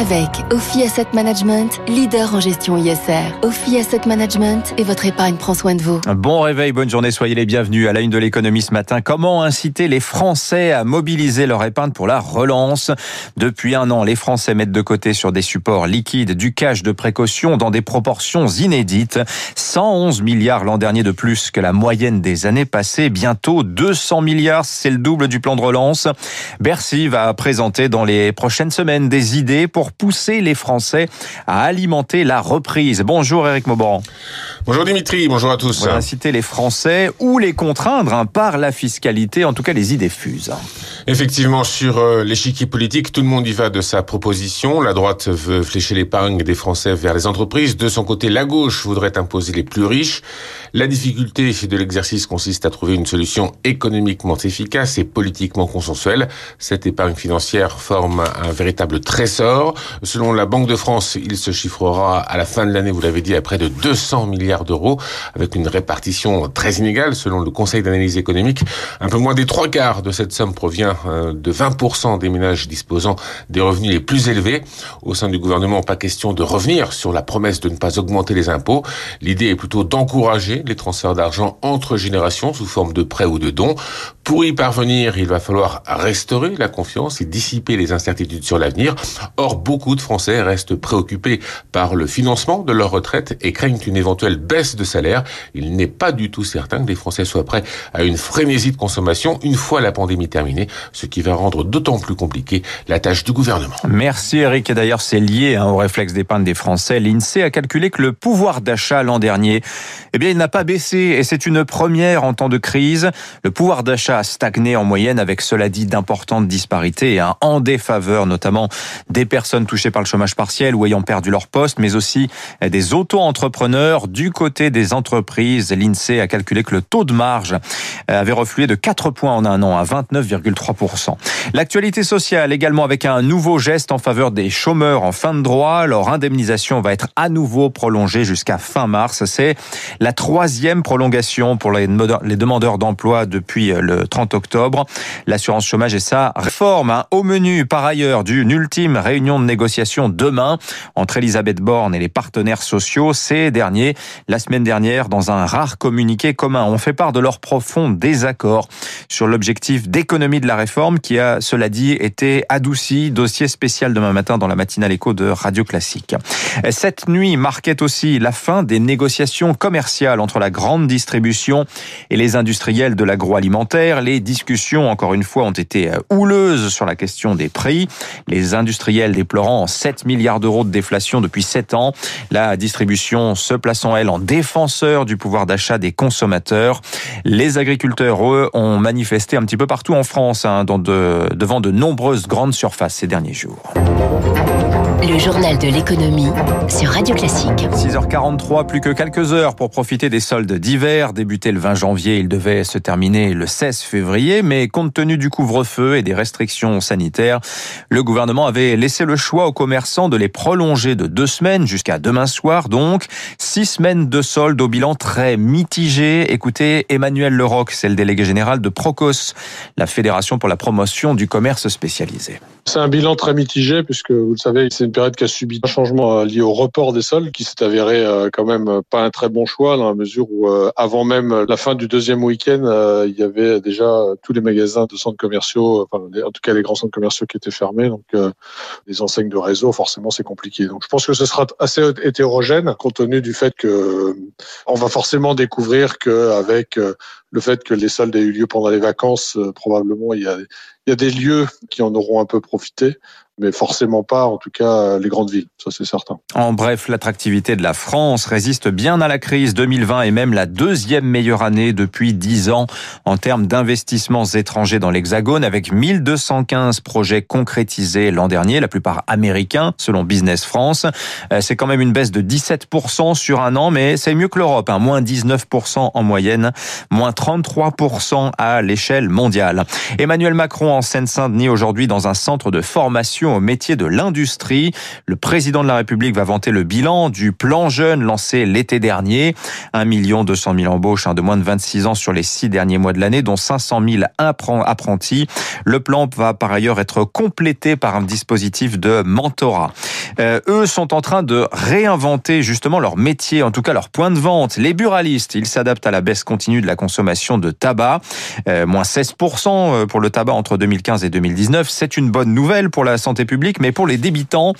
Avec Ophi Asset Management, leader en gestion ISR. Ophi Asset Management et votre épargne prend soin de vous. Bon réveil, bonne journée, soyez les bienvenus à la une de l'économie ce matin. Comment inciter les Français à mobiliser leur épargne pour la relance? Depuis un an, les Français mettent de côté sur des supports liquides du cash de précaution dans des proportions inédites. 111 milliards l'an dernier de plus que la moyenne des années passées. Bientôt 200 milliards, c'est le double du plan de relance. Bercy va présenter dans les prochaines semaines des idées pour pousser les Français à alimenter la reprise. Bonjour Eric Mauban. Bonjour Dimitri, bonjour à tous. On va inciter les Français ou les contraindre hein, par la fiscalité, en tout cas les idées fusent. Effectivement, sur euh, l'échiquier politique, tout le monde y va de sa proposition. La droite veut flécher l'épargne des Français vers les entreprises. De son côté, la gauche voudrait imposer les plus riches. La difficulté de l'exercice consiste à trouver une solution économiquement efficace et politiquement consensuelle. Cette épargne financière forme un véritable trésor. Selon la Banque de France, il se chiffrera à la fin de l'année, vous l'avez dit, à près de 200 milliards d'euros, avec une répartition très inégale selon le Conseil d'analyse économique. Un peu moins des trois quarts de cette somme provient euh, de 20% des ménages disposant des revenus les plus élevés. Au sein du gouvernement, pas question de revenir sur la promesse de ne pas augmenter les impôts. L'idée est plutôt d'encourager les transferts d'argent entre générations sous forme de prêts ou de dons. Pour y parvenir, il va falloir restaurer la confiance et dissiper les incertitudes sur l'avenir. Or, beaucoup de Français restent préoccupés par le financement de leur retraite et craignent une éventuelle baisse de salaire. Il n'est pas du tout certain que les Français soient prêts à une frénésie de consommation une fois la pandémie terminée ce qui va rendre d'autant plus compliqué la tâche du gouvernement. Merci Eric. Et d'ailleurs, c'est lié hein, au réflexe d'épargne des Français. L'INSEE a calculé que le pouvoir d'achat l'an dernier, eh bien, il n'a pas baissé et c'est une première en temps de crise. Le pouvoir d'achat a stagné en moyenne avec, cela dit, d'importantes disparités un en défaveur notamment des personnes touchées par le chômage partiel ou ayant perdu leur poste, mais aussi des auto-entrepreneurs. Du côté des entreprises, l'INSEE a calculé que le taux de marge avait reflué de 4 points en un an à 29,3 L'actualité sociale également avec un nouveau geste en faveur des chômeurs en fin de droit. Leur indemnisation va être à nouveau prolongée jusqu'à fin mars. C'est la troisième prolongation pour les demandeurs d'emploi depuis le 30 octobre. L'assurance chômage et sa réforme. Hein. Au menu, par ailleurs, d'une ultime réunion de négociation demain entre Elisabeth Borne et les partenaires sociaux. Ces derniers, la semaine dernière, dans un rare communiqué commun, ont fait part de leur profond désaccord sur l'objectif d'économie de la réforme qui a, cela dit, été adouci. Dossier spécial demain matin dans la matinale écho de Radio Classique. Cette nuit marquait aussi la fin des négociations commerciales entre la grande distribution et les industriels de l'agroalimentaire. Les discussions, encore une fois, ont été houleuses sur la question des prix. Les industriels déplorant 7 milliards d'euros de déflation depuis 7 ans. La distribution se plaçant, elle, en défenseur du pouvoir d'achat des consommateurs. Les agriculteurs, eux, ont manifesté un petit peu partout en France, hein, devant de nombreuses grandes surfaces ces derniers jours. Le journal de l'économie sur Radio Classique. 6h43, plus que quelques heures pour profiter des soldes d'hiver. Débuté le 20 janvier, il devait se terminer le 16 février, mais compte tenu du couvre-feu et des restrictions sanitaires, le gouvernement avait laissé le choix aux commerçants de les prolonger de deux semaines jusqu'à demain soir, donc six semaines de soldes au bilan très mitigé. Écoutez Emmanuel Leroc, c'est le délégué général de Procos, la fédération pour la promotion du commerce spécialisé. C'est un bilan très mitigé puisque vous le savez, c'est une période qui a subi un changement euh, lié au report des soldes qui s'est avéré euh, quand même pas un très bon choix dans la mesure où euh, avant même la fin du deuxième week-end, il y avait déjà tous les magasins de centres commerciaux, enfin, en tout cas les grands centres commerciaux qui étaient fermés, donc les enseignes de réseau, forcément c'est compliqué. Donc je pense que ce sera assez hétérogène compte tenu du fait que on va forcément découvrir qu'avec le fait que les soldes aient eu lieu pendant les vacances, probablement il y a il y a des lieux qui en auront un peu profité, mais forcément pas, en tout cas, les grandes villes, ça c'est certain. En bref, l'attractivité de la France résiste bien à la crise. 2020 est même la deuxième meilleure année depuis dix ans en termes d'investissements étrangers dans l'Hexagone, avec 1215 projets concrétisés l'an dernier, la plupart américains, selon Business France. Euh, c'est quand même une baisse de 17% sur un an, mais c'est mieux que l'Europe, hein. moins 19% en moyenne, moins 33% à l'échelle mondiale. Emmanuel Macron en Seine-Saint-Denis aujourd'hui dans un centre de formation aux métiers de l'industrie. Le président de la République va vanter le bilan du plan jeune lancé l'été dernier. 1 200 000 embauches hein, de moins de 26 ans sur les six derniers mois de l'année, dont 500 000 apprentis. Le plan va par ailleurs être complété par un dispositif de mentorat. Euh, eux sont en train de réinventer justement leur métier, en tout cas leur point de vente. Les buralistes, ils s'adaptent à la baisse continue de la consommation de tabac, euh, moins 16% euh, pour le tabac entre 2015 et 2019. C'est une bonne nouvelle pour la santé publique, mais pour les débitants,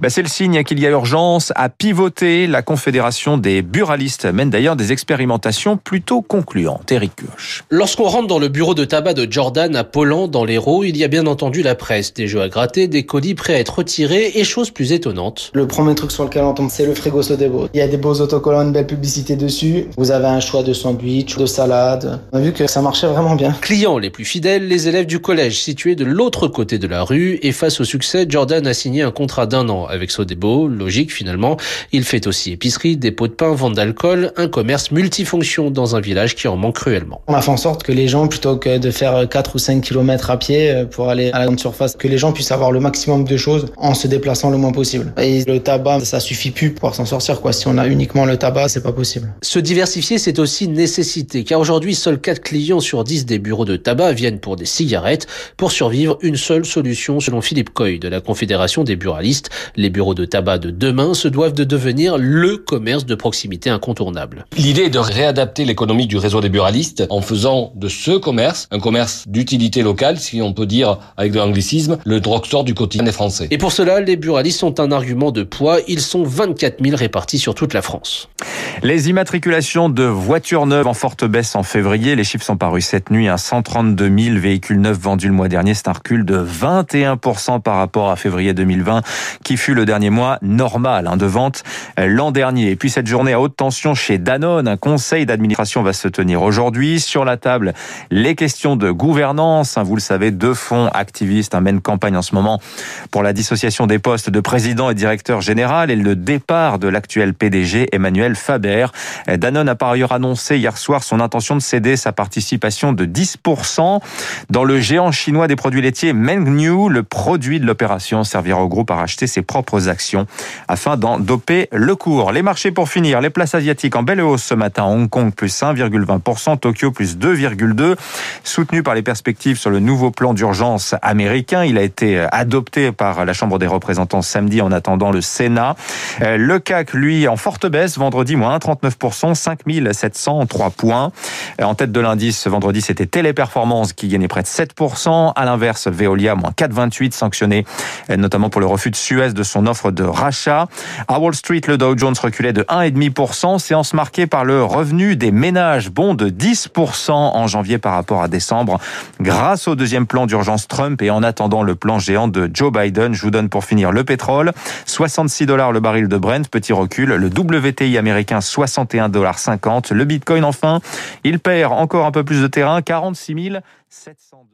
bah, c'est le signe qu'il y a urgence à pivoter. La Confédération des buralistes mène d'ailleurs des expérimentations plutôt concluantes. Eric Kioch. Lorsqu'on rentre dans le bureau de tabac de Jordan à Poland, dans l'Hérault, il y a bien entendu la presse, des jeux à gratter, des colis prêts à être retirés et chose plus étonnante. Le premier truc sur lequel on tombe, c'est le frigo Sodebo. Il y a des beaux autocollants, une belle publicité dessus. Vous avez un choix de sandwich, de salade. On a vu que ça marchait vraiment bien. Clients les plus fidèles, les élèves du collège situé de l'autre côté de la rue. Et face au succès, Jordan a signé un contrat d'un an avec Sodebo. Logique finalement. Il fait aussi épicerie, dépôt de pain, vente d'alcool, un commerce multifonction dans un village qui en manque cruellement. On a fait en sorte que les gens, plutôt que de faire 4 ou 5 km à pied euh, pour aller à la grande surface, que les gens puissent avoir le maximum de choses en se déplaçant le moins possible. Et le tabac, ça suffit plus pour s'en sortir. Quoi. Si on a uniquement le tabac, c'est pas possible. Se diversifier, c'est aussi nécessité, car aujourd'hui, seuls 4 clients sur 10 des bureaux de tabac viennent pour des cigarettes. Pour survivre, une seule solution, selon Philippe De la Confédération des buralistes. Les bureaux de tabac de demain se doivent de devenir le commerce de proximité incontournable. L'idée est de réadapter l'économie du réseau des buralistes en faisant de ce commerce un commerce d'utilité locale, si on peut dire avec de l'anglicisme, le drugstore du quotidien des Français. Et pour cela, les buralistes sont un argument de poids. Ils sont 24 000 répartis sur toute la France. Les immatriculations de voitures neuves en forte baisse en février. Les chiffres sont parus cette nuit. 132 000 véhicules neufs vendus le mois dernier. C'est un recul de 21% par rapport à février 2020, qui fut le dernier mois normal hein, de vente l'an dernier. Et puis cette journée à haute tension chez Danone, un conseil d'administration va se tenir aujourd'hui. Sur la table, les questions de gouvernance. Hein, vous le savez, deux fonds activistes mènent campagne en ce moment pour la dissociation des postes de président et directeur général et le départ de l'actuel PDG Emmanuel Faber. Danone a par ailleurs annoncé hier soir son intention de céder sa participation de 10% dans le géant chinois des produits laitiers Mengniu. Le produit de l'opération servira au groupe à racheter ses propres actions afin d'en doper le cours. Les marchés pour finir, les places asiatiques en belle hausse ce matin. Hong Kong plus 1,20%, Tokyo plus 2,2%, soutenu par les perspectives sur le nouveau plan d'urgence américain. Il a été adopté par la Chambre des représentants samedi en attendant le Sénat. Le CAC, lui, en forte baisse vendredi, moins 39%, 5703 points. En tête de l'indice, vendredi, c'était Téléperformance qui gagnait près de 7%. À l'inverse, Veolia, moins 4,28, sanctionné notamment pour le refus de Suez de son offre de rachat. À Wall Street, le Dow Jones reculait de 1,5%, séance marquée par le revenu des ménages, bon de 10% en janvier par rapport à décembre, grâce au deuxième plan d'urgence Trump et en attendant le plan géant de Joe Biden. Je vous donne pour finir le pétrole, 66 dollars le baril de Brent, petit recul, le WTI américain 61 dollars 50, le Bitcoin enfin, il perd encore un peu plus de terrain, 46 702.